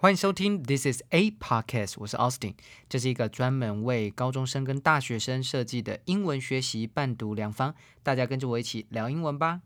欢迎收听 This is a podcast，我是 Austin，这是一个专门为高中生跟大学生设计的英文学习伴读良方，大家跟着我一起聊英文吧。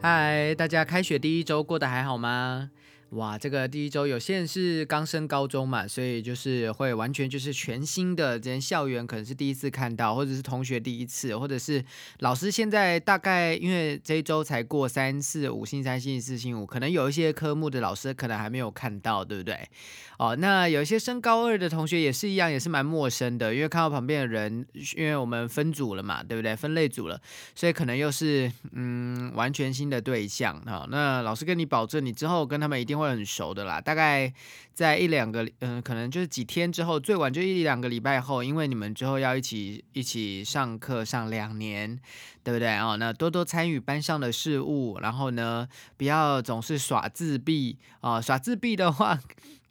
嗨，大家开学第一周过得还好吗？哇，这个第一周有些人是刚升高中嘛，所以就是会完全就是全新的，这些校园可能是第一次看到，或者是同学第一次，或者是老师现在大概因为这一周才过三四五星三星四星五，可能有一些科目的老师可能还没有看到，对不对？哦，那有一些升高二的同学也是一样，也是蛮陌生的，因为看到旁边的人，因为我们分组了嘛，对不对？分类组了，所以可能又是嗯完全新的对象啊。那老师跟你保证，你之后跟他们一定。会很熟的啦，大概在一两个，嗯，可能就是几天之后，最晚就一两个礼拜后，因为你们之后要一起一起上课上两年，对不对哦？那多多参与班上的事务，然后呢，不要总是耍自闭啊，耍自闭的话。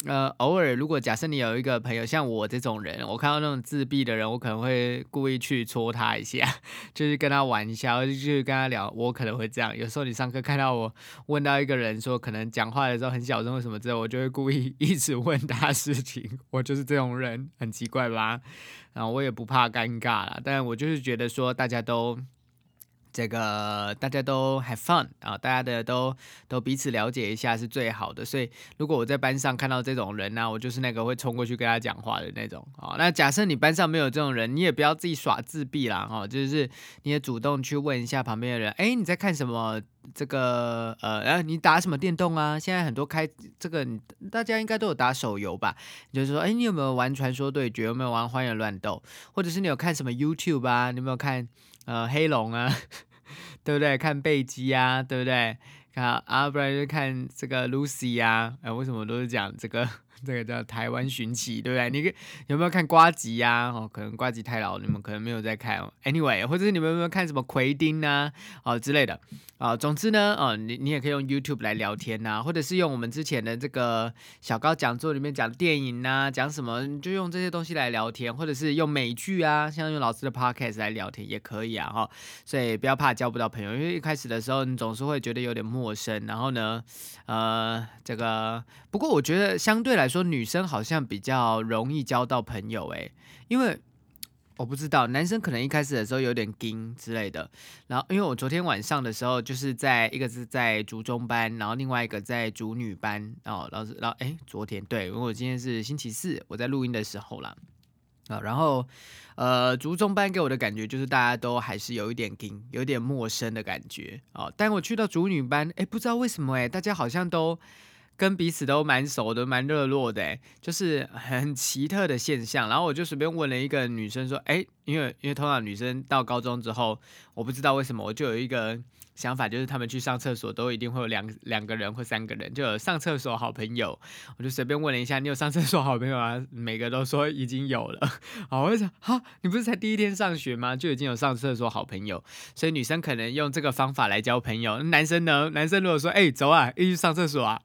呃，偶尔如果假设你有一个朋友像我这种人，我看到那种自闭的人，我可能会故意去戳他一下，就是跟他玩一下，就是跟他聊。我可能会这样。有时候你上课看到我问到一个人说可能讲话的时候很小声或什么之后，我就会故意 一直问他事情。我就是这种人，很奇怪吧？然后我也不怕尴尬啦，但我就是觉得说大家都。这个大家都 have fun 啊，大家的都都彼此了解一下是最好的。所以如果我在班上看到这种人呢，我就是那个会冲过去跟他讲话的那种啊。那假设你班上没有这种人，你也不要自己耍自闭啦哈，就是你也主动去问一下旁边的人，哎，你在看什么？这个呃，然后你打什么电动啊？现在很多开这个，大家应该都有打手游吧？就是说，哎，你有没有玩传说对决？有没有玩荒野乱斗？或者是你有看什么 YouTube 啊？你有没有看？呃，黑龙啊，对不对？看贝基啊，对不对？看啊，不然就看这个 Lucy 啊，呃，为什么都是讲这个？这个叫台湾寻奇，对不对？你有没有看瓜吉呀？哦，可能瓜吉太老，你们可能没有在看。Anyway，或者是你们有没有看什么奎丁啊？哦之类的。啊，总之呢，哦，你你也可以用 YouTube 来聊天呐，或者是用我们之前的这个小高讲座里面讲的电影呐，讲什么就用这些东西来聊天，或者是用美剧啊，像用老师的 Podcast 来聊天也可以啊，哈。所以不要怕交不到朋友，因为一开始的时候你总是会觉得有点陌生。然后呢，呃，这个不过我觉得相对来来说，女生好像比较容易交到朋友，诶，因为。我不知道，男生可能一开始的时候有点惊之类的。然后，因为我昨天晚上的时候，就是在一个是在竹中班，然后另外一个在竹女班。哦，老师，然后哎，昨天对，因为我今天是星期四，我在录音的时候啦。啊，然后呃，竹中班给我的感觉就是大家都还是有一点惊，有点陌生的感觉。哦，但我去到竹女班，哎，不知道为什么，哎，大家好像都。跟彼此都蛮熟的，蛮热络的，就是很奇特的现象。然后我就随便问了一个女生说：“哎，因为因为通常女生到高中之后，我不知道为什么，我就有一个想法，就是他们去上厕所都一定会有两两个人或三个人，就有上厕所好朋友。我就随便问了一下，你有上厕所好朋友啊？每个都说已经有了。好，我就想，哈，你不是才第一天上学吗？就已经有上厕所好朋友，所以女生可能用这个方法来交朋友。男生呢？男生如果说，哎，走啊，一起去上厕所啊。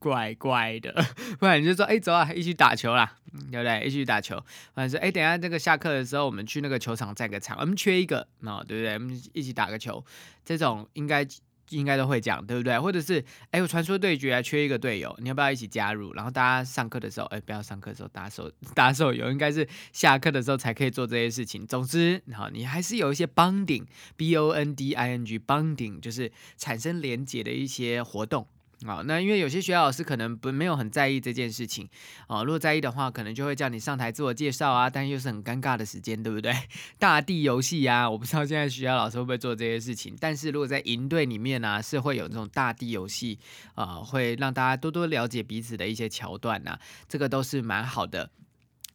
怪怪的，不然你就说，哎，走啊，一起打球啦，对不对？一起打球，或者说，哎，等下这个下课的时候，我们去那个球场占个场，我们缺一个，哦，对不对？我们一起打个球，这种应该应该都会讲，对不对？或者是，哎，我传说对决啊缺一个队友，你要不要一起加入？然后大家上课的时候，哎，不要上课的时候打手 打手游，应该是下课的时候才可以做这些事情。总之，好，你还是有一些 bonding，b o n d i n g bonding，就是产生连接的一些活动。啊，那因为有些学校老师可能不没有很在意这件事情，哦，如果在意的话，可能就会叫你上台自我介绍啊，但又是很尴尬的时间，对不对？大地游戏呀，我不知道现在学校老师会不会做这些事情，但是如果在营队里面呢，是会有这种大地游戏，啊，会让大家多多了解彼此的一些桥段呐，这个都是蛮好的。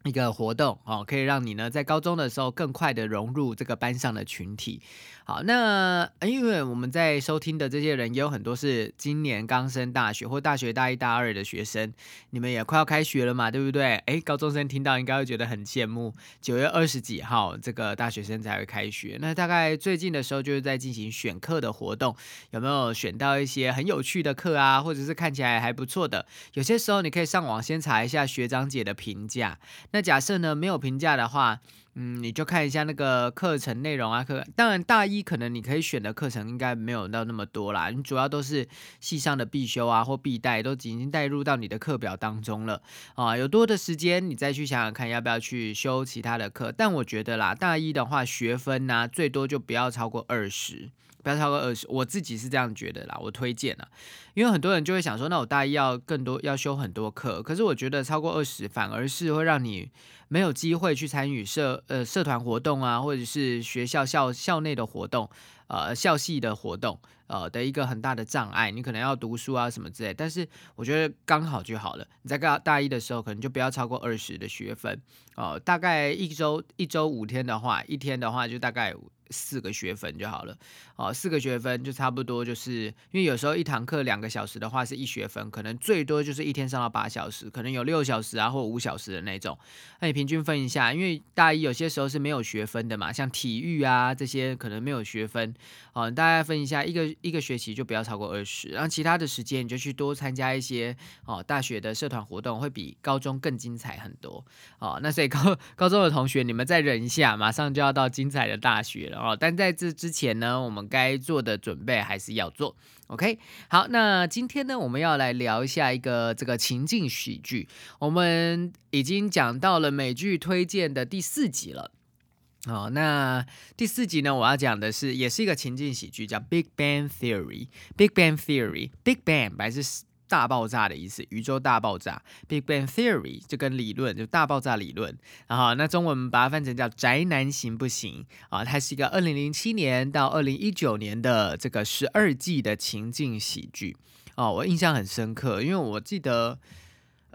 一个活动哦，可以让你呢在高中的时候更快的融入这个班上的群体。好，那因为我们在收听的这些人也有很多是今年刚升大学或大学大一、大二的学生，你们也快要开学了嘛，对不对？诶，高中生听到应该会觉得很羡慕。九月二十几号这个大学生才会开学，那大概最近的时候就是在进行选课的活动，有没有选到一些很有趣的课啊，或者是看起来还不错的？有些时候你可以上网先查一下学长姐的评价。那假设呢没有评价的话，嗯，你就看一下那个课程内容啊。课当然大一可能你可以选的课程应该没有到那么多啦，你主要都是系上的必修啊或必带，都已经带入到你的课表当中了啊。有多的时间，你再去想想看要不要去修其他的课。但我觉得啦，大一的话学分呐，最多就不要超过二十。不要超过二十，我自己是这样觉得啦。我推荐啊，因为很多人就会想说，那我大一要更多要修很多课，可是我觉得超过二十反而是会让你没有机会去参与社呃社团活动啊，或者是学校校校内的活动，呃校系的活动，呃的一个很大的障碍。你可能要读书啊什么之类，但是我觉得刚好就好了。你在大大一的时候，可能就不要超过二十的学分哦。大概一周一周五天的话，一天的话就大概。四个学分就好了，哦，四个学分就差不多，就是因为有时候一堂课两个小时的话是一学分，可能最多就是一天上到八小时，可能有六小时啊或五小时的那种，那你平均分一下，因为大一有些时候是没有学分的嘛，像体育啊这些可能没有学分，哦，大家分一下，一个一个学期就不要超过二十，然后其他的时间你就去多参加一些哦大学的社团活动，会比高中更精彩很多，哦，那所以高高中的同学你们再忍一下，马上就要到精彩的大学了。哦，但在这之前呢，我们该做的准备还是要做。OK，好，那今天呢，我们要来聊一下一个这个情境喜剧。我们已经讲到了美剧推荐的第四集了。哦，那第四集呢，我要讲的是，也是一个情境喜剧，叫《Big Bang Theory》。Big Bang Theory，Big Bang 白是。大爆炸的意思，宇宙大爆炸，Big Bang Theory 就跟理论就大爆炸理论，然后那中文把它翻成叫宅男行不行啊？它是一个二零零七年到二零一九年的这个十二季的情境喜剧哦，我印象很深刻，因为我记得，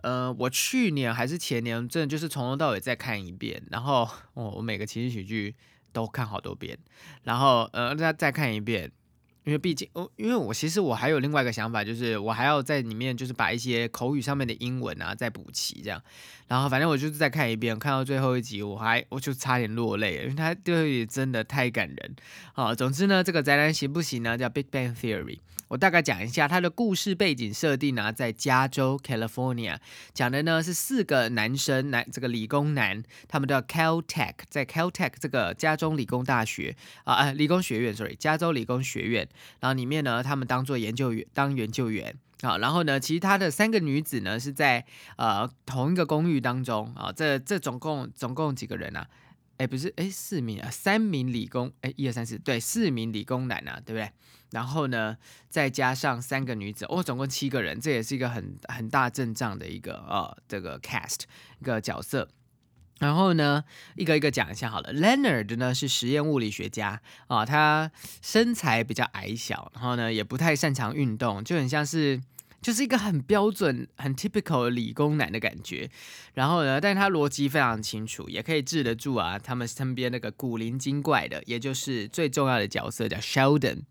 呃，我去年还是前年，真的就是从头到尾再看一遍，然后哦，我每个情境喜剧都看好多遍，然后呃，再再看一遍。因为毕竟，哦，因为我其实我还有另外一个想法，就是我还要在里面就是把一些口语上面的英文啊再补齐这样，然后反正我就是再看一遍，看到最后一集我还我就差点落泪了，因为它对真的太感人啊。总之呢，这个宅男行不行呢？叫 Big Bang Theory。我大概讲一下它的故事背景设定呢，在加州 California，讲的呢是四个男生，男这个理工男，他们叫 Caltech，在 Caltech 这个加州理工大学啊，呃，理工学院，sorry，加州理工学院，然后里面呢，他们当做研究员，当研究员，好，然后呢，其他的三个女子呢是在呃同一个公寓当中啊，这这总共总共几个人啊？哎，不是，哎，四名啊，三名理工，哎，一二三四，对，四名理工男啊，对不对？然后呢，再加上三个女子，哦，总共七个人，这也是一个很很大阵仗的一个呃这个 cast 一个角色。然后呢，一个一个讲一下好了。Leonard 呢是实验物理学家啊，他身材比较矮小，然后呢也不太擅长运动，就很像是。就是一个很标准、很 typical 理工男的感觉，然后呢，但是他逻辑非常清楚，也可以治得住啊。他们身边那个古灵精怪的，也就是最重要的角色叫 Sheldon。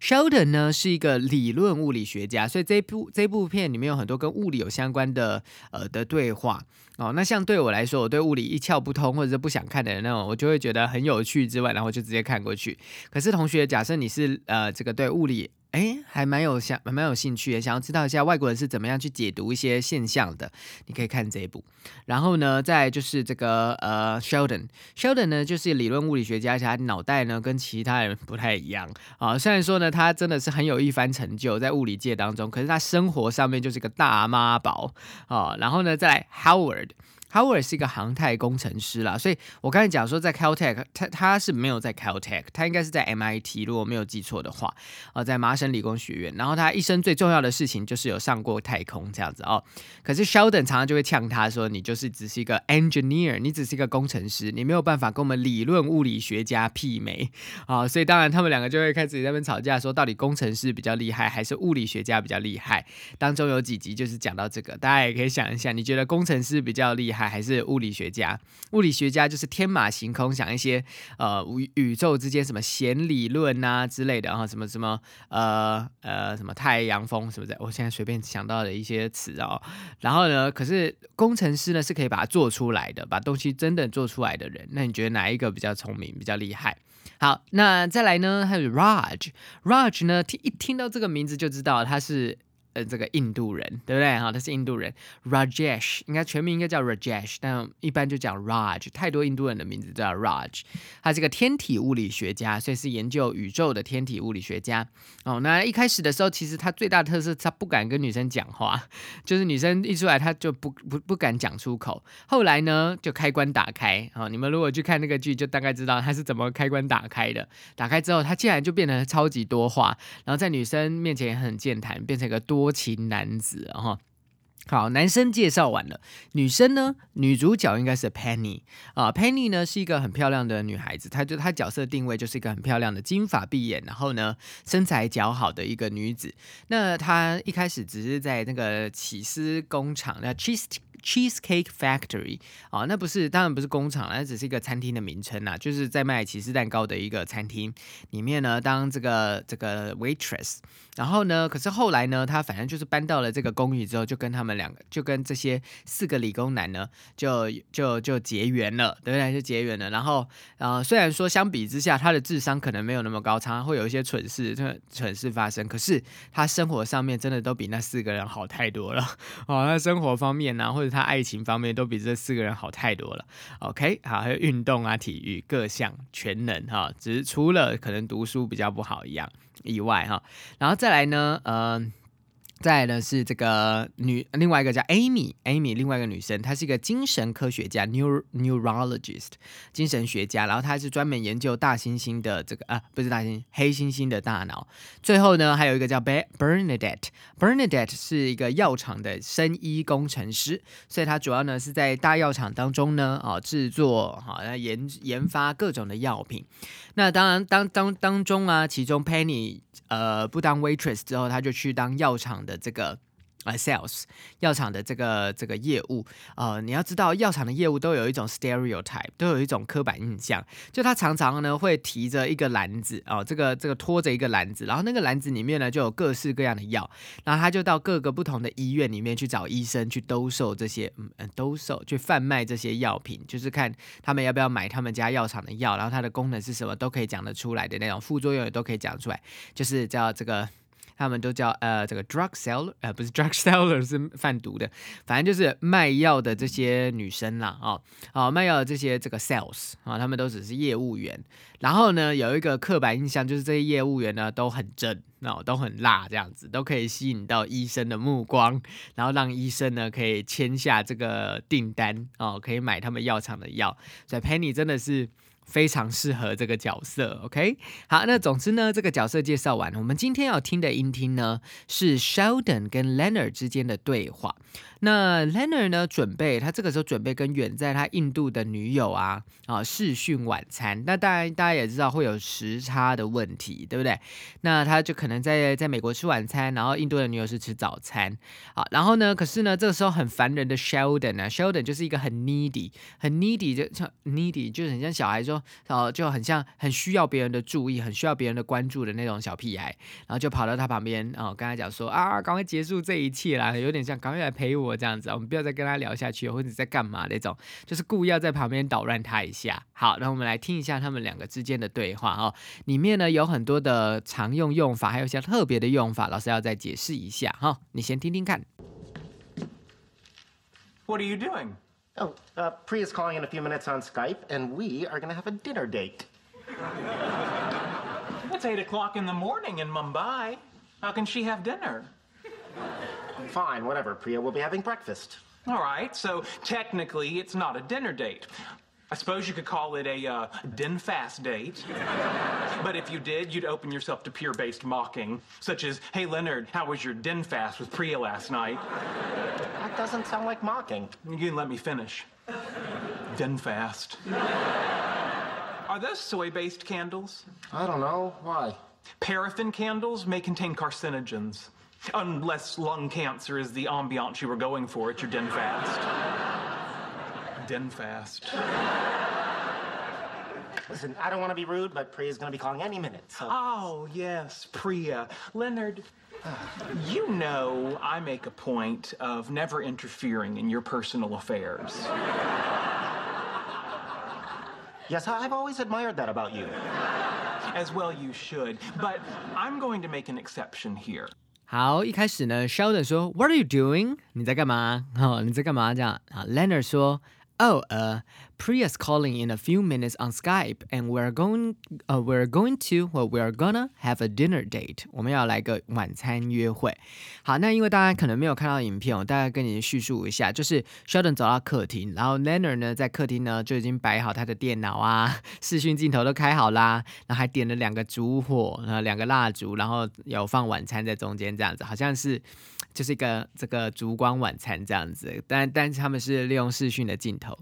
Sheldon 呢是一个理论物理学家，所以这部这部片里面有很多跟物理有相关的呃的对话哦。那像对我来说，我对物理一窍不通或者是不想看的人那种，我就会觉得很有趣之外，然后就直接看过去。可是同学，假设你是呃这个对物理。哎，还蛮有想，蛮有兴趣的，想要知道一下外国人是怎么样去解读一些现象的，你可以看这一部。然后呢，再就是这个呃，Sheldon，Sheldon 呢就是理论物理学家，而且他脑袋呢跟其他人不太一样啊。虽然说呢，他真的是很有一番成就在物理界当中，可是他生活上面就是个大妈宝啊。然后呢，再 Howard。Howard 是一个航太工程师啦，所以我刚才讲说在 Caltech，他他是没有在 Caltech，他应该是在 MIT，如果没有记错的话，呃，在麻省理工学院。然后他一生最重要的事情就是有上过太空这样子哦。可是 Sheldon 常常就会呛他说：“你就是只是一个 engineer，你只是一个工程师，你没有办法跟我们理论物理学家媲美啊。”所以当然他们两个就会开始在那边吵架，说到底工程师比较厉害还是物理学家比较厉害？当中有几集就是讲到这个，大家也可以想一下，你觉得工程师比较厉害？还是物理学家，物理学家就是天马行空想一些呃宇宇宙之间什么弦理论啊之类的，然后什么什么呃呃什么太阳风什么的，我现在随便想到的一些词哦。然后呢，可是工程师呢是可以把它做出来的，把东西真的做出来的人。那你觉得哪一个比较聪明，比较厉害？好，那再来呢，还有 Raj，Raj 呢听一听到这个名字就知道他是。呃这个印度人，对不对？哈，他是印度人，Rajesh 应该全名应该叫 Rajesh，但一般就讲 Raj，太多印度人的名字叫 Raj。他是个天体物理学家，所以是研究宇宙的天体物理学家。哦，那一开始的时候，其实他最大特色，他不敢跟女生讲话，就是女生一出来，他就不不不敢讲出口。后来呢，就开关打开，哦，你们如果去看那个剧，就大概知道他是怎么开关打开的。打开之后，他竟然就变得超级多话，然后在女生面前也很健谈，变成一个多多情男子，哈。好，男生介绍完了，女生呢？女主角应该是 Penny 啊，Penny 呢是一个很漂亮的女孩子，她就她角色定位就是一个很漂亮的金发碧眼，然后呢身材姣好的一个女子。那她一开始只是在那个起司工厂，那 cheese。Cheesecake Factory 啊，那不是，当然不是工厂，那只是一个餐厅的名称呐，就是在卖起司蛋糕的一个餐厅里面呢，当这个这个 waitress。然后呢，可是后来呢，他反正就是搬到了这个公寓之后，就跟他们两个，就跟这些四个理工男呢，就就就结缘了，对不对？就结缘了。然后，呃，虽然说相比之下，他的智商可能没有那么高，常常会有一些蠢事、蠢事发生，可是他生活上面真的都比那四个人好太多了。哦，那生活方面呢，或者他爱情方面都比这四个人好太多了。OK，好，还有运动啊、体育各项全能哈，只是除了可能读书比较不好一样以外哈。然后再来呢，呃。再呢是这个女，另外一个叫 Amy，Amy 另外一个女生，她是一个精神科学家，neurologist 精神学家，然后她是专门研究大猩猩的这个啊，不是大猩，黑猩猩的大脑。最后呢，还有一个叫 Bernadette，Bernadette 是一个药厂的生医工程师，所以她主要呢是在大药厂当中呢啊制作好研研发各种的药品。那当然当当当中啊，其中 Penny。呃，不当 waitress 之后，他就去当药厂的这个。啊，sales 药厂的这个这个业务，呃，你要知道药厂的业务都有一种 stereotype，都有一种刻板印象，就他常常呢会提着一个篮子哦，这个这个拖着一个篮子，然后那个篮子里面呢就有各式各样的药，然后他就到各个不同的医院里面去找医生去兜售这些，嗯嗯，兜售去贩卖这些药品，就是看他们要不要买他们家药厂的药，然后它的功能是什么都可以讲得出来的那种，副作用也都可以讲出来，就是叫这个。他们都叫呃这个 drug seller，呃不是 drug seller 是贩毒的，反正就是卖药的这些女生啦，哦，哦卖药的这些这个 sales 啊，他们都只是业务员。然后呢，有一个刻板印象就是这些业务员呢都很正，哦都很辣，这样子都可以吸引到医生的目光，然后让医生呢可以签下这个订单哦，可以买他们药厂的药。所以 Penny 真的是。非常适合这个角色，OK，好，那总之呢，这个角色介绍完，我们今天要听的音听呢是 Sheldon 跟 Leonard 之间的对话。那 Leonard 呢？准备他这个时候准备跟远在他印度的女友啊啊视讯晚餐。那当然大家也知道会有时差的问题，对不对？那他就可能在在美国吃晚餐，然后印度的女友是吃早餐。好，然后呢？可是呢，这个时候很烦人的 Sheldon 啊，Sheldon 就是一个很 needy，很 needy，就像 needy，就很像小孩说，哦，就很像很需要别人的注意，很需要别人的关注的那种小屁孩。然后就跑到他旁边，哦，跟他讲说啊，赶快结束这一切啦，有点像赶快来陪我。这样子，我们不要再跟他聊下去，或者在干嘛那种，就是故意要在旁边捣乱他一下。好，那我们来听一下他们两个之间的对话哦。里面呢有很多的常用用法，还有一些特别的用法，老师要再解释一下哈。你先听听看。What are you doing? Oh, uh, Priya's calling in a few minutes on Skype, and we are going to have a dinner date. It's eight o'clock in the morning in Mumbai. How can she have dinner? Fine, whatever, Priya. We'll be having breakfast. All right, so technically it's not a dinner date. I suppose you could call it a uh, din fast date. but if you did, you'd open yourself to peer based mocking, such as, Hey Leonard, how was your din fast with Priya last night? That doesn't sound like mocking. You can let me finish. din fast. Are those soy based candles? I don't know. Why? Paraffin candles may contain carcinogens. Unless lung cancer is the ambiance you were going for at your den fast. den fast. Listen, I don't want to be rude, but Priya's going to be calling any minute. So. Oh, yes, Priya. Leonard, you know I make a point of never interfering in your personal affairs. Yes, I've always admired that about you. As well you should. But I'm going to make an exception here. 好，一开始呢，Sheldon 说 What are you doing？你在干嘛？哦，你在干嘛？这样啊，Leonard 说 Oh, uh, Priya's calling in a few minutes on Skype, and we're going, uh, we're going to, well, we're gonna have a dinner date. 我们要来个晚餐约会。好，那因为大家可能没有看到影片，我大概跟你叙述一下，就是 Sheldon 走到客厅，然后 Leonard 呢在客厅呢就已经摆好他的电脑啊，视讯镜头都开好啦，然后还点了两个烛火，然后两个蜡烛，然后有放晚餐在中间，这样子，好像是就是一个这个烛光晚餐这样子，但但是他们是利用视讯的镜头。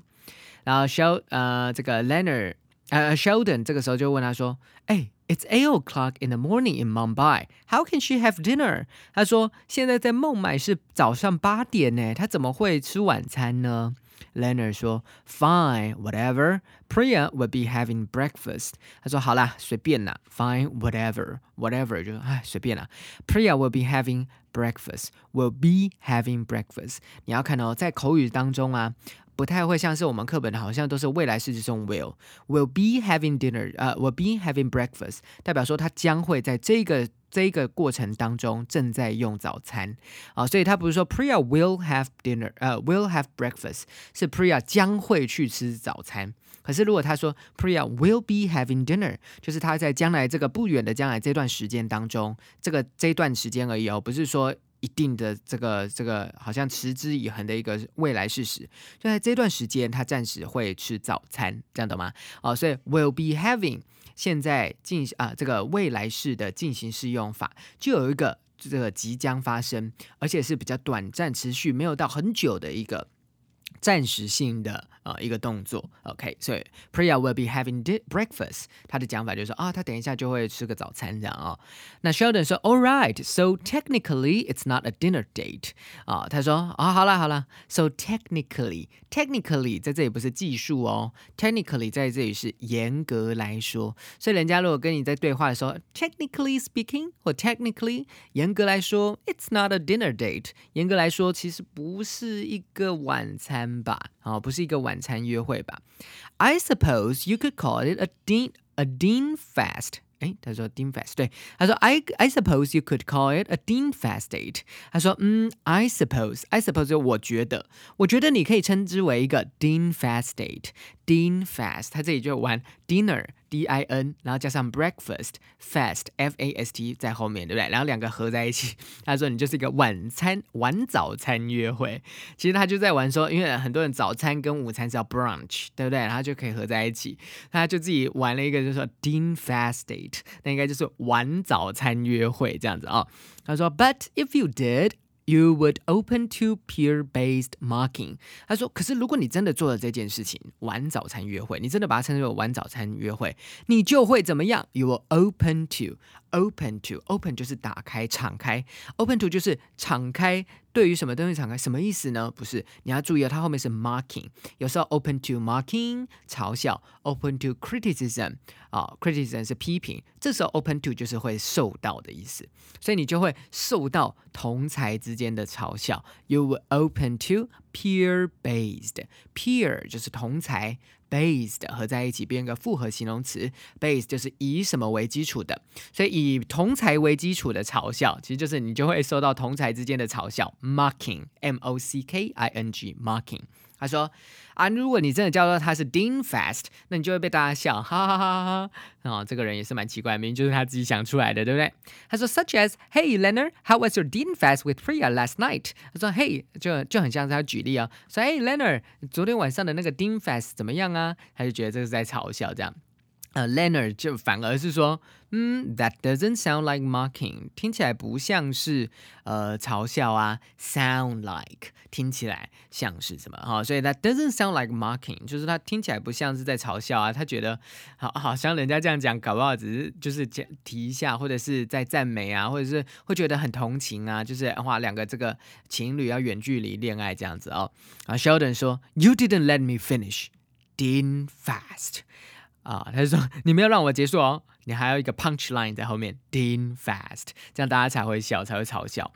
然后 Shel 呃这个 Leonard 呃 Sheldon 这个时候就问他说：“哎，It's eight o'clock in the morning in Mumbai. How can she have dinner？” 他说：“现在在孟买是早上八点呢，她怎么会吃晚餐呢？”Leonard 说：“Fine, whatever. Priya will be having breakfast。”他说：“好啦，随便啦，Fine, whatever, whatever 就哎随便啦。Priya will be having breakfast. Will be having breakfast。你要看哦，在口语当中啊。不太会像是我们课本好像都是未来式这种 will will be having dinner，呃，will be having breakfast，代表说他将会在这个这个过程当中正在用早餐啊，所以他不是说 Priya will have dinner，呃，will have breakfast，是 Priya 将会去吃早餐。可是如果他说 Priya will be having dinner，就是他在将来这个不远的将来这段时间当中，这个这段时间而已哦，不是说。一定的这个这个好像持之以恒的一个未来事实，就在这段时间，他暂时会吃早餐，这样懂吗？哦，所以 will be having 现在进啊这个未来式的进行式用法，就有一个这个即将发生，而且是比较短暂、持续没有到很久的一个暂时性的。呃一个动作，OK，所以 Priya will be having breakfast。他的讲法就是说啊，他等一下就会吃个早餐这样啊。那 Sheldon 说，All right，so technically it's not a dinner date。啊，他说啊，好了好了，so technically，technically 在这里不是技术哦，technically 在这里是严格来说。所以人家如果跟你在对话的时候，technically speaking 或 technically 严格来说，it's not a dinner date。严格来说，其实不是一个晚餐吧？啊，不是一个晚餐约会吧？I suppose you could call it a din a din fast。哎，他说 din fast，对，他说 I I suppose you could call it a din fast date。他说嗯，I suppose I suppose 就我觉得，我觉得你可以称之为一个 din fast date。din fast，他这里就玩 dinner。 D I N，然后加上 breakfast fast F A S T 在后面，对不对？然后两个合在一起，他说你就是一个晚餐晚早餐约会。其实他就在玩说，因为很多人早餐跟午餐是要 brunch，对不对？然后就可以合在一起，他就自己玩了一个，就是说 d i n fast date，那应该就是晚早餐约会这样子啊。他说，But if you did。You would open to peer-based marking。他说：“可是如果你真的做了这件事情，晚早餐约会，你真的把它称之为晚早餐约会，你就会怎么样？You will open to open to open 就是打开、敞开，open to 就是敞开。对于什么东西敞开，什么意思呢？不是，你要注意哦，它后面是 mocking。有时候 open to mocking 嘲笑，open to criticism 啊，criticism 是批评。这时候 open to 就是会受到的意思，所以你就会受到同才之间的嘲笑。You will open to peer-based，peer 就是同才。Based 合在一起变个复合形容词，base 就是以什么为基础的，所以以同才为基础的嘲笑，其实就是你就会受到同才之间的嘲笑，mocking，m o c k i n g，mocking。他说啊，如果你真的叫做他是 Dean Fast，那你就会被大家笑，哈哈哈哈哈。啊，这个人也是蛮奇怪，明明就是他自己想出来的，对不对？他说，Such as Hey Leonard，how was your Dean Fast with Priya last night？他说，Hey，就就很像是他举例啊，说，Hey Leonard，昨天晚上的那个 Dean Fast 怎么样啊？他就觉得这是在嘲笑这样。呃，Leonard 就反而是说，嗯，That doesn't sound like mocking，听起来不像是呃嘲笑啊，sound like 听起来像是什么哈？所以 That doesn't sound like mocking，就是他听起来不像是在嘲笑啊，他觉得好好像人家这样讲，搞不好只是就是讲提一下，或者是在赞美啊，或者是会觉得很同情啊，就是哇，两个这个情侣要远距离恋爱这样子哦。啊，Sheldon 说，You didn't let me finish，didn't fast。啊，他就说 你没有让我结束哦。你还有一个 punch line 在后面 ding fast，这样大家才会笑，才会嘲笑。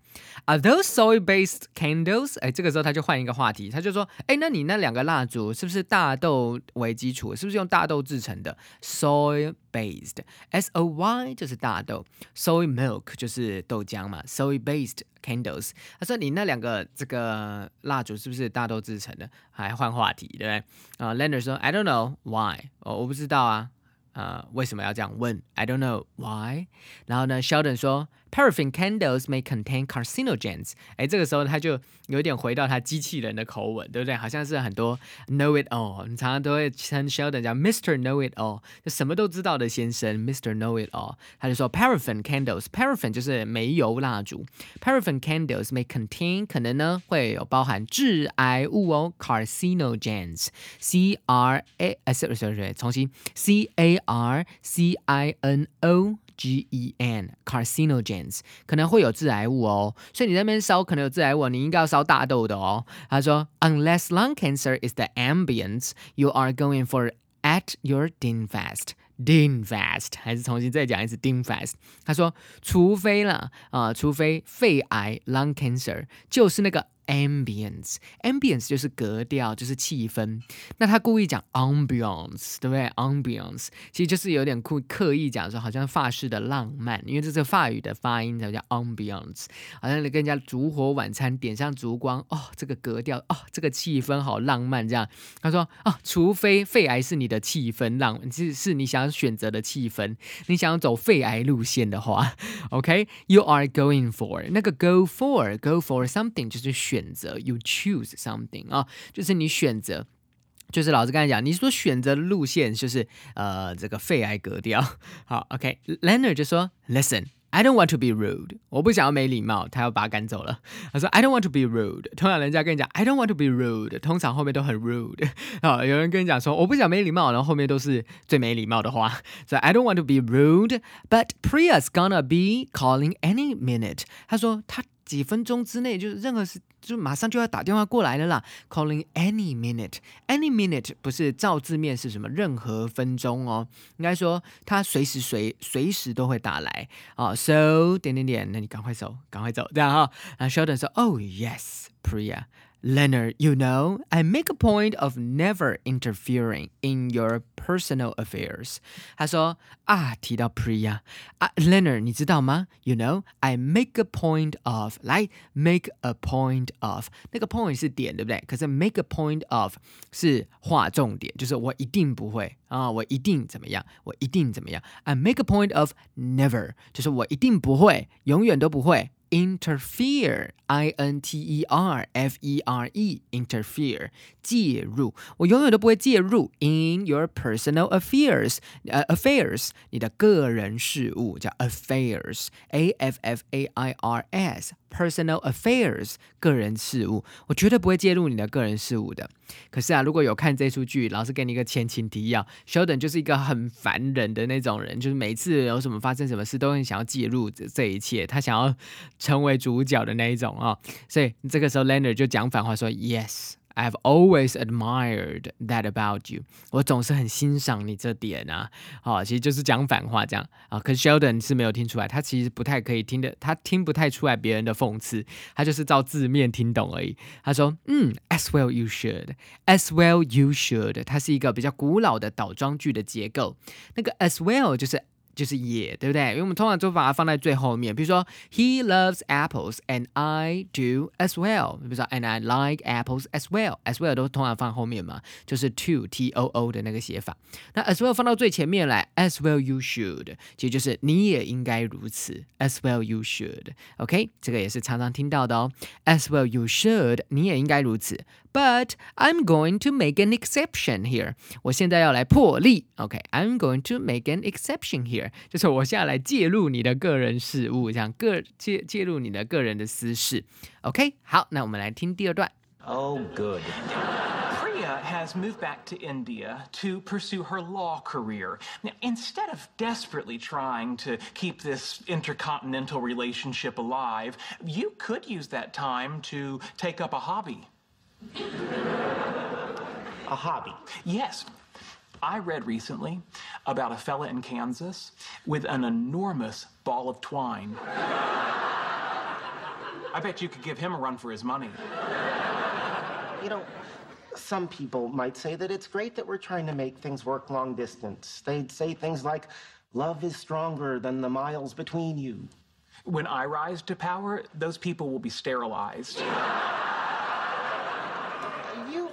Are those soy-based candles？哎，这个时候他就换一个话题，他就说，哎，那你那两个蜡烛是不是大豆为基础？是不是用大豆制成的？Soy-based，S O Y 就是大豆，soy milk 就是豆浆嘛，soy-based candles。他说你那两个这个蜡烛是不是大豆制成的？还换话题，对不对？啊，Leonard 说，I don't know why，哦，我不知道啊。呃，为什么要这样问？I don't know why。然后呢，Sheldon 说，Paraffin candles may contain carcinogens。哎，这个时候他就有点回到他机器人的口吻，对不对？好像是很多 know it all。你常常都会称 Sheldon 叫 Mr. Know It All，就什么都知道的先生，Mr. Know It All。他就说，Paraffin candles，Paraffin 就是煤油蜡烛，Paraffin candles may contain 可能呢会有包含致癌物哦，carcinogens。C R A，sorry sorry，重新，C A。R C I N O G E N carcinogens 可能会有致癌物哦，所以你那边烧可能有致癌物，你应该要烧大豆的哦。他说，Unless lung cancer is the ambience you are going for at your din fast。din fast 还是重新再讲一次 din fast。他说，除非了啊，除非肺癌 lung cancer 就是那个。Ambience，ambience 就是格调，就是气氛。那他故意讲 ambience，对不对？ambience 其实就是有点故刻意讲说，好像法式的浪漫，因为这是法语的发音才叫 ambience。好像你跟人家烛火晚餐，点上烛光，哦，这个格调，哦，这个气氛好浪漫。这样他说，哦，除非肺癌是你的气氛浪，是是你想选择的气氛，你想要走肺癌路线的话，OK，you are going for 那个 go for go for something 就是选。选择，you choose something 啊，就是你选择，就是老师刚才讲，你说选择路线就是呃这个肺癌格调。好，OK，Leonard 就说，Listen，I don't want to be rude，我不想要没礼貌，他要把他赶走了。他说，I don't want to be rude。通常人家跟你讲，I don't want to be rude，通常后面都很 rude。好，有人跟你讲说，我不想没礼貌，然后后面都是最没礼貌的话。所以 I don't want to be rude，but Priya's gonna be calling any minute。他说他。 几分钟之内，就是任何事，就马上就要打电话过来了啦。Calling any minute，any minute 不是照字面是什么？任何分钟哦，应该说他随时随随时都会打来啊。So 点点点，那你赶快走，赶快走，这样哈。然后 Sheldon 说，Oh yes，Priya。Leonard, you know, I make a point of never interfering in your personal affairs. 他说啊，提到 Priya 啊，Leonard，你知道吗？You know, I make a point of 来 make a point of 那个 point 是点，对不对？可是 make a point of 是划重点，就是我一定不会啊，我一定怎么样，我一定怎么样。I make a point of never，就是我一定不会，永远都不会。 Interfere i n t e r f e r e interfere 介入，我永远都不会介入 in your personal affairs，呃、uh, affairs 你的个人事务叫 affairs a f f a i r s personal affairs 个人事务，我绝对不会介入你的个人事务的。可是啊，如果有看这出剧，老师给你一个前情提要，Sheldon 就是一个很烦人的那种人，就是每次有什么发生什么事，都很想要介入这这一切，他想要成为主角的那一种啊。所以这个时候，Leonard 就讲反话说：“Yes。” I've always admired that about you。我总是很欣赏你这点啊。好，其实就是讲反话这样啊。可是 Sheldon 是没有听出来，他其实不太可以听的，他听不太出来别人的讽刺，他就是照字面听懂而已。他说，嗯，as well you should，as well you should，它是一个比较古老的倒装句的结构。那个 as well 就是。就是也，对不对？因为我们通常都把它放在最后面。比如说，He loves apples and I do as well。比如说，and I like apples as well。as well 都通常放后面嘛，就是 to t o o 的那个写法。那 as well 放到最前面来，as well you should，其实就是你也应该如此。as well you should。OK，这个也是常常听到的哦。as well you should，你也应该如此。 But I'm going to make an exception here。我现在要来破例。OK，I'm going to make an exception here。就是我现在来介入你的个人事务，这样个介介入你的个人的私事。OK，好，那我们来听第二段。Oh, good. Priya has moved back to India to pursue her law career. Now, instead of desperately trying to keep this intercontinental relationship alive, you could use that time to take up a hobby. A hobby? Yes. I read recently about a fella in Kansas with an enormous ball of twine. I bet you could give him a run for his money. You know, some people might say that it's great that we're trying to make things work long distance. They'd say things like, love is stronger than the miles between you. When I rise to power, those people will be sterilized.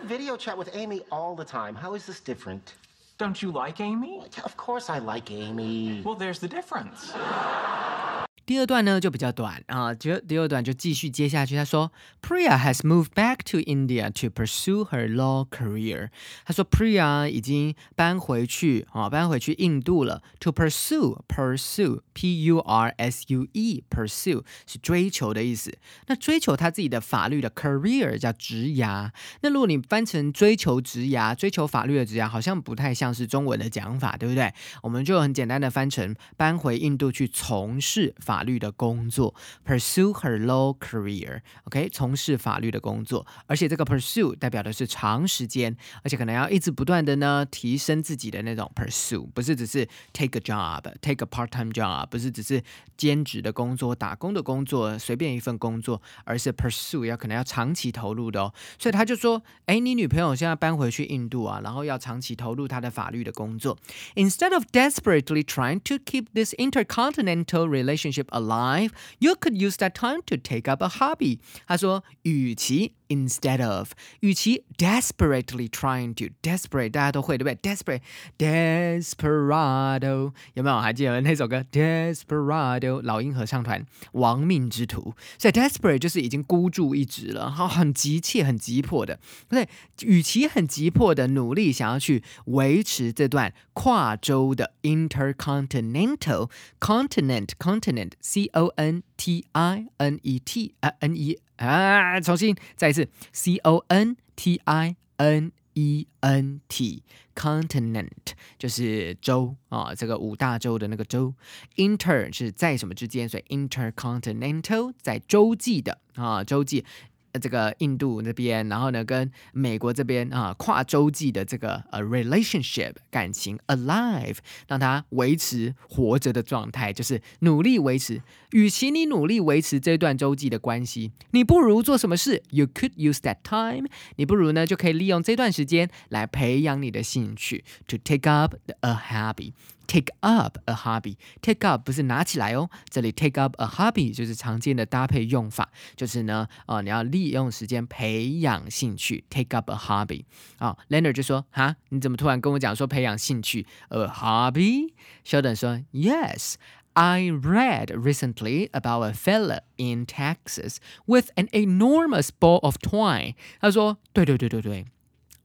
Video chat with Amy all the time. How is this different? Don't you like Amy? Of course I like Amy. Well, there's the difference. 第二段呢就比较短啊，就第二段就继续接下去。他说，Priya has moved back to India to pursue her law career。他说，Priya 已经搬回去啊，搬回去印度了。To pursue pursue p u r s u e pursue 是追求的意思。那追求他自己的法律的 career 叫职涯。那如果你翻成追求职涯、追求法律的职涯，好像不太像是中文的讲法，对不对？我们就很简单的翻成搬回印度去从事法。法律的工作，pursue her law career，OK，从事法律的工作，而且这个 pursue 代表的是长时间，而且可能要一直不断的呢提升自己的那种 pursue，不是只是 take a job，take a part-time job，不是只是兼职的工作、打工的工作，随便一份工作，而是 pursue 要可能要长期投入的哦。所以他就说，哎，你女朋友现在搬回去印度啊，然后要长期投入她的法律的工作，instead of desperately trying to keep this intercontinental relationship alive, you could use that time to take up a hobby. 他说，与其 instead of，与其 desperately trying to desperate，大家都会对不对？desperate desperado 有没有？还记得那首歌 desperado 老鹰合唱团亡命之徒。所以 desperate 就是已经孤注一掷了，好，很急切、很急迫的。对，与其很急迫的努力想要去维持这段跨洲的 intercontinental continent continent c o n t i n e t 啊 n e 啊，重新再一次，c o n t i n e n t continent 就是洲啊，这个五大洲的那个洲，inter 是在什么之间，所以 intercontinental 在洲际的啊，洲际。这个印度那边，然后呢，跟美国这边啊，跨洲际的这个呃 relationship 感情 alive，让它维持活着的状态，就是努力维持。与其你努力维持这段洲际的关系，你不如做什么事？You could use that time，你不如呢就可以利用这段时间来培养你的兴趣，to take up a hobby。Take up a hobby. Take up 不是拿起来哦，这里 take up a hobby 就是常见的搭配用法，就是呢，哦，你要利用时间培养兴趣。Take up a hobby 啊，Leonard 就说哈，你怎么突然跟我讲说培养兴趣？A hobby？Sheldon 说 Yes. I read recently about a fella in Texas with an enormous ball of twine。他说，对对对对对。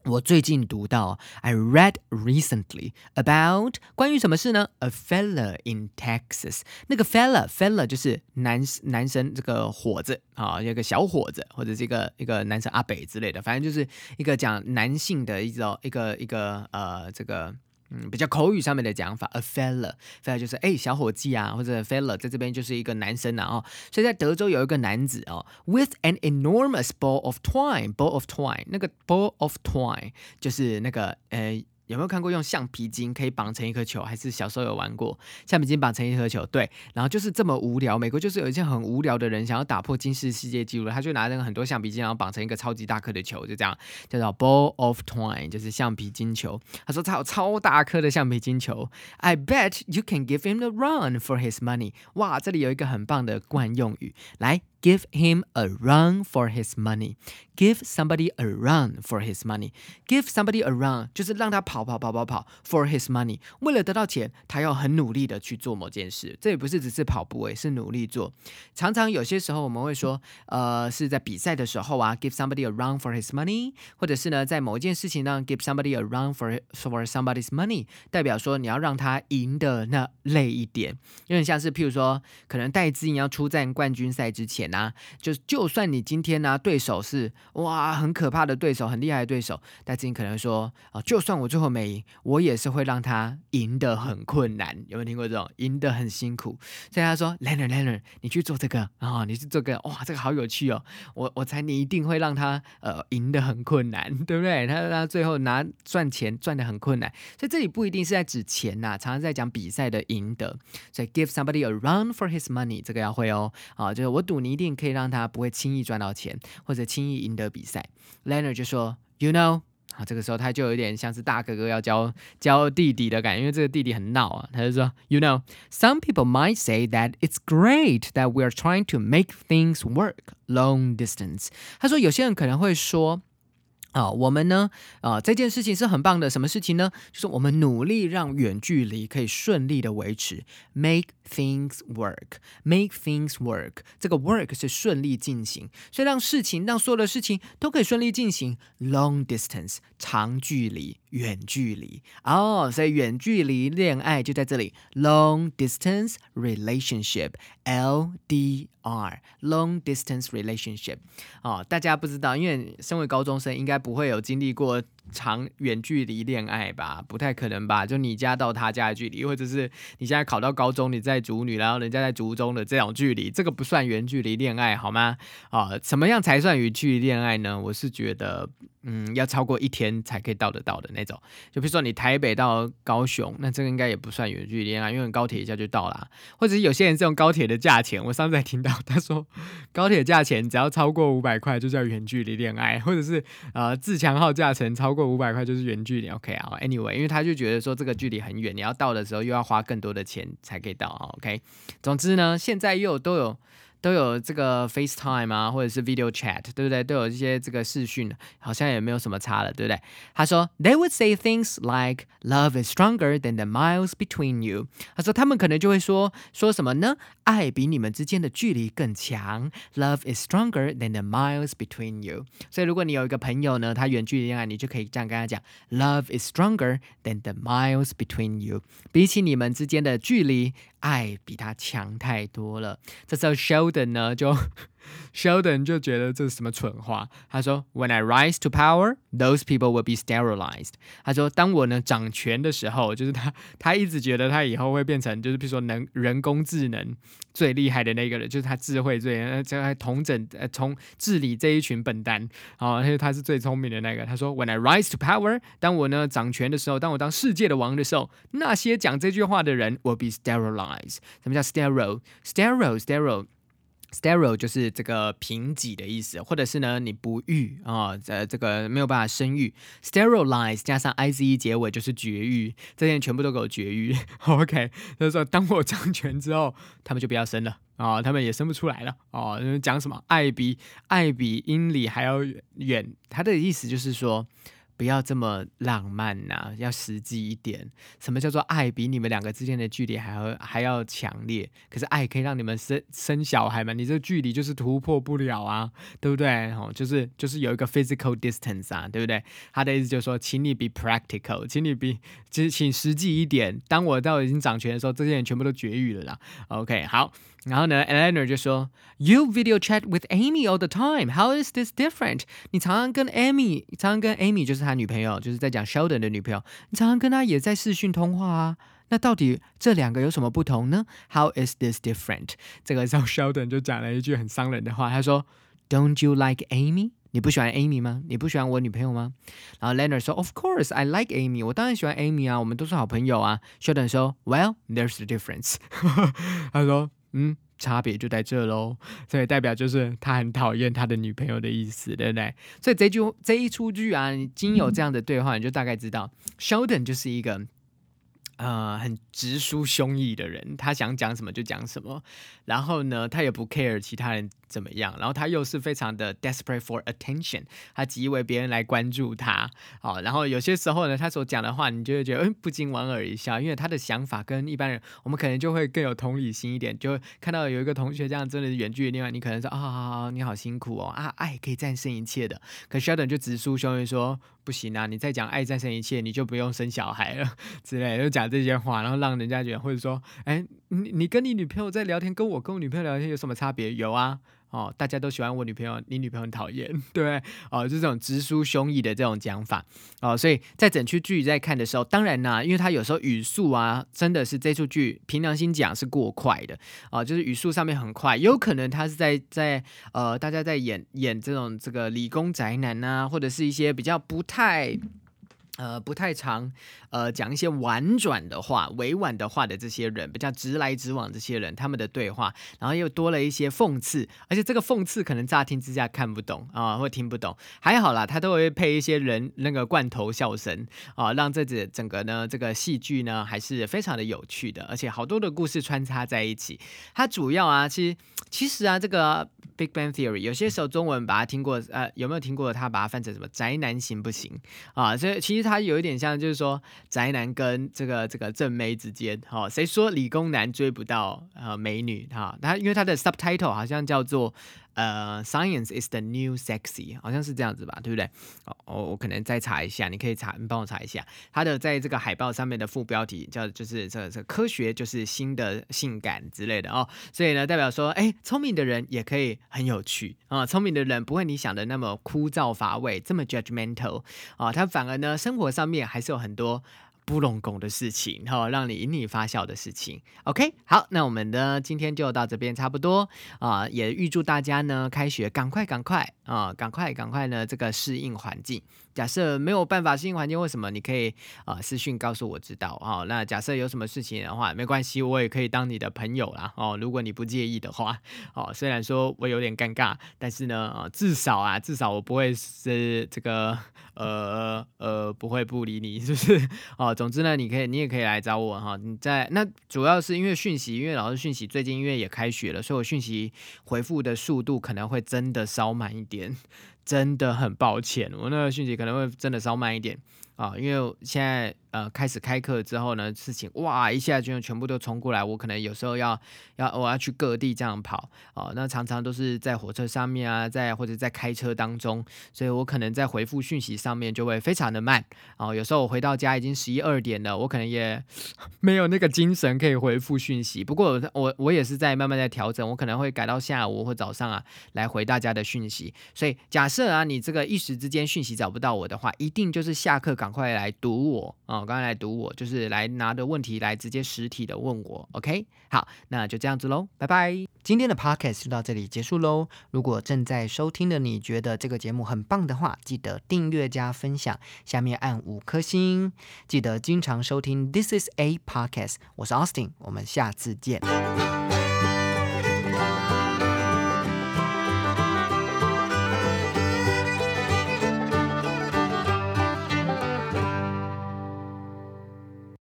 我最近读到，I read recently about 关于什么事呢？A fella in Texas，那个 fella，fella 就是男男生这个伙子啊，一个小伙子或者是一个一个男生阿北之类的，反正就是一个讲男性的一种一个一个呃这个。嗯，比较口语上面的讲法，a fella，fella 就是哎小伙计啊，或者 fella 在这边就是一个男生啊哦，所以在德州有一个男子哦，with an enormous ball of twine，ball of twine，那个 ball of twine 就是那个呃。有没有看过用橡皮筋可以绑成一颗球？还是小时候有玩过橡皮筋绑成一颗球？对，然后就是这么无聊。美国就是有一些很无聊的人想要打破金氏世界纪录，他就拿那个很多橡皮筋，然后绑成一个超级大颗的球，就这样叫做 ball of twine，就是橡皮筋球。他说他有超大颗的橡皮筋球。I bet you can give him the run for his money。哇，这里有一个很棒的惯用语，来。Give him a run for his money. Give somebody a run for his money. Give somebody a run 就是让他跑跑跑跑跑 for his money。为了得到钱，他要很努力的去做某件事。这也不是只是跑步诶，是努力做。常常有些时候我们会说，呃，是在比赛的时候啊，give somebody a run for his money，或者是呢，在某一件事情呢，give somebody a run for for somebody's money，代表说你要让他赢的那累一点。有点像是譬如说，可能戴资颖要出战冠军赛之前。钱呐、就就算你今天呢、对手是哇很可怕的对手，很厉害的对手，但是你可能说啊、就算我最后没赢，我也是会让他赢得很困难。有没有听过这种赢得很辛苦？所以他说 l e n n a r l e n n a r 你去做这个啊、你去做这个，哇，这个好有趣哦，我我猜你一定会让他呃赢得很困难，对不对？他他最后拿赚钱赚得很困难，所以这里不一定是在指钱呐、常常在讲比赛的赢得。所以 give somebody a run for his money 这个要会哦，啊，就是我赌你一定可以让他不会轻易赚到钱，或者轻易赢得比赛。Leonard 就说，You know。好，这个时候他就有点像是大哥哥要教教弟弟的感觉，因为这个弟弟很闹啊。他就说，You know, some people might say that it's great that we are trying to make things work long distance。他说有些人可能会说。啊、我们呢，啊、这件事情是很棒的。什么事情呢？就是我们努力让远距离可以顺利的维持，make things work，make things work。这个 work 是顺利进行，所以让事情，让所有的事情都可以顺利进行。Long distance，长距离，远距离。哦，所以远距离恋爱就在这里，long distance relationship，LDR，long distance relationship。哦，大家不知道，因为身为高中生，应该不会有经历过长远距离恋爱吧？不太可能吧？就你家到他家的距离，或者是你现在考到高中，你在竹女，然后人家在竹中的这种距离，这个不算远距离恋爱，好吗？啊、什么样才算远距离恋爱呢？我是觉得，嗯，要超过一天才可以到得到的那种。就比如说你台北到高雄，那这个应该也不算远距离恋爱，因为高铁一下就到啦。或者是有些人是用高铁的价钱，我上次还听到他说，高铁价钱只要超过五百块就叫远距离恋爱，或者是呃自强号价钱超过五百块就是远距离。OK 啊，Anyway，因为他就觉得说这个距离很远，你要到的时候又要花更多的钱才可以到啊。OK，总之呢，现在又都有。都有这个 FaceTime 啊，或者是 Video Chat，对不对？都有一些这个视讯，好像也没有什么差了，对不对？他说，They would say things like "Love is stronger than the miles between you." 他说他们可能就会说说什么呢？爱比你们之间的距离更强，Love is stronger than the miles between you。所以如果你有一个朋友呢，他远距离恋爱，你就可以这样跟他讲，Love is stronger than the miles between you。比起你们之间的距离，爱比他强太多了。这时候 Sheldon 呢就 Sheldon 就觉得这是什么蠢话。他说：“When I rise to power, those people will be sterilized。”他说：“当我呢掌权的时候，就是他他一直觉得他以后会变成，就是比如说能人工智能最厉害的那个人，就是他智慧最，呃，这还统整呃从治理这一群笨蛋啊，因为他是最聪明的那个。他说：“When I rise to power，当我呢掌权的时候，当我当世界的王的时候，那些讲这句话的人 will be sterilized。什么叫 sterile？sterile，sterile。” Sterile 就是这个贫瘠的意思，或者是呢你不育啊，呃这个没有办法生育，sterilize 加上 i z e 结尾就是绝育，这些全部都给我绝育。OK，就是说当我掌权之后，他们就不要生了。啊、他们也生不出来了哦。讲什么爱比爱比英里还要远，他的意思就是说，不要这么浪漫呐、要实际一点。什么叫做爱比你们两个之间的距离还要还要强烈？可是爱可以让你们生生小孩嘛？你这个距离就是突破不了啊，对不对？哦，就是就是有一个 physical distance 啊，对不对？他的意思就是说，请你 be practical，请你 be 就是请实际一点。当我到已经掌权的时候，这些人全部都绝育了啦。OK，好。然后呢，Eleanor 就说：“You video chat with Amy all the time. How is this different？你常常跟 Amy，常常跟 Amy 就是他女朋友，就是在讲 Sheldon 的女朋友，你常常跟她也在视讯通话啊。那到底这两个有什么不同呢？How is this different？这个时候 Sheldon 就讲了一句很伤人的话，他说：“Don't you like Amy？” 你不喜欢 Amy 吗？你不喜欢我女朋友吗？然后 Leonard 说：“Of course, I like Amy. 我当然喜欢 Amy 啊，我们都是好朋友啊。”Sheldon 说：“Well, there's the difference。”他说：“嗯，差别就在这喽。所以代表就是他很讨厌他的女朋友的意思，对不对？所以这句这一出剧啊，你经有这样的对话，你就大概知道 Sheldon 就是一个。呃，很直抒胸臆的人，他想讲什么就讲什么，然后呢，他也不 care 其他人怎么样，然后他又是非常的 desperate for attention，他极为别人来关注他，好，然后有些时候呢，他所讲的话，你就会觉得，嗯，不禁莞尔一笑，因为他的想法跟一般人，我们可能就会更有同理心一点，就看到有一个同学这样真的是远距离恋爱，你可能说，啊，你好辛苦哦，啊，爱可以战胜一切的，可 Sheldon 就直抒胸臆说，不行啊，你再讲爱战胜一切，你就不用生小孩了 之类，就讲这些话，然后让人家觉得，或者说，哎，你你跟你女朋友在聊天，跟我跟我女朋友聊天有什么差别？有啊。哦，大家都喜欢我女朋友，你女朋友很讨厌，对？哦，就这种直抒胸臆的这种讲法哦，所以在整出剧在看的时候，当然呢，因为他有时候语速啊，真的是这出剧凭良心讲是过快的啊，就是语速上面很快，有可能他是在在呃，大家在演演这种这个理工宅男啊，或者是一些比较不太。呃，不太常，呃，讲一些婉转的话、委婉的话的这些人，比较直来直往这些人，他们的对话，然后又多了一些讽刺，而且这个讽刺可能乍听之下看不懂啊，或听不懂，还好啦，他都会配一些人那个罐头笑声啊，让这整整个呢这个戏剧呢还是非常的有趣的，而且好多的故事穿插在一起。它主要啊，其实其实啊，这个 Big Bang Theory 有些时候中文把它听过，呃，有没有听过？他把它翻成什么宅男行不行啊？所以其实。他有一点像，就是说宅男跟这个这个正妹之间，哈，谁说理工男追不到呃美女哈？他因为他的 subtitle 好像叫做。呃，Science is the new sexy，好像是这样子吧，对不对？哦，我可能再查一下，你可以查，你帮我查一下。它的在这个海报上面的副标题叫就是这这科学就是新的性感之类的哦，所以呢，代表说，哎，聪明的人也可以很有趣啊，聪明的人不会你想的那么枯燥乏味，这么 judgmental 啊，他反而呢，生活上面还是有很多。不拢拱的事情，哈，让你引你发笑的事情。OK，好，那我们呢今天就到这边差不多啊，也预祝大家呢开学赶快赶快啊，赶快赶快呢这个适应环境。假设没有办法适应环境，为什么？你可以啊私讯告诉我知道啊。那假设有什么事情的话，没关系，我也可以当你的朋友啦哦。如果你不介意的话哦，虽然说我有点尴尬，但是呢，至少啊，至少我不会是这个呃呃不会不理你，是不是？哦，总之呢，你可以你也可以来找我哈。你在那主要是因为讯息，因为老师讯息最近因为也开学了，所以我讯息回复的速度可能会真的稍慢一点。真的很抱歉，我那个讯息可能会真的稍慢一点啊，因为现在。呃，开始开课之后呢，事情哇一下就全部都冲过来，我可能有时候要要我要去各地这样跑哦，那常常都是在火车上面啊，在或者在开车当中，所以我可能在回复讯息上面就会非常的慢哦。有时候我回到家已经十一二点了，我可能也 没有那个精神可以回复讯息。不过我我也是在慢慢在调整，我可能会改到下午或早上啊来回大家的讯息。所以假设啊你这个一时之间讯息找不到我的话，一定就是下课赶快来堵我啊。我刚才来读我，就是来拿着问题来直接实体的问我，OK？好，那就这样子喽，拜拜。今天的 Podcast 就到这里结束喽。如果正在收听的你觉得这个节目很棒的话，记得订阅加分享，下面按五颗星。记得经常收听 This is a Podcast，我是 Austin，我们下次见。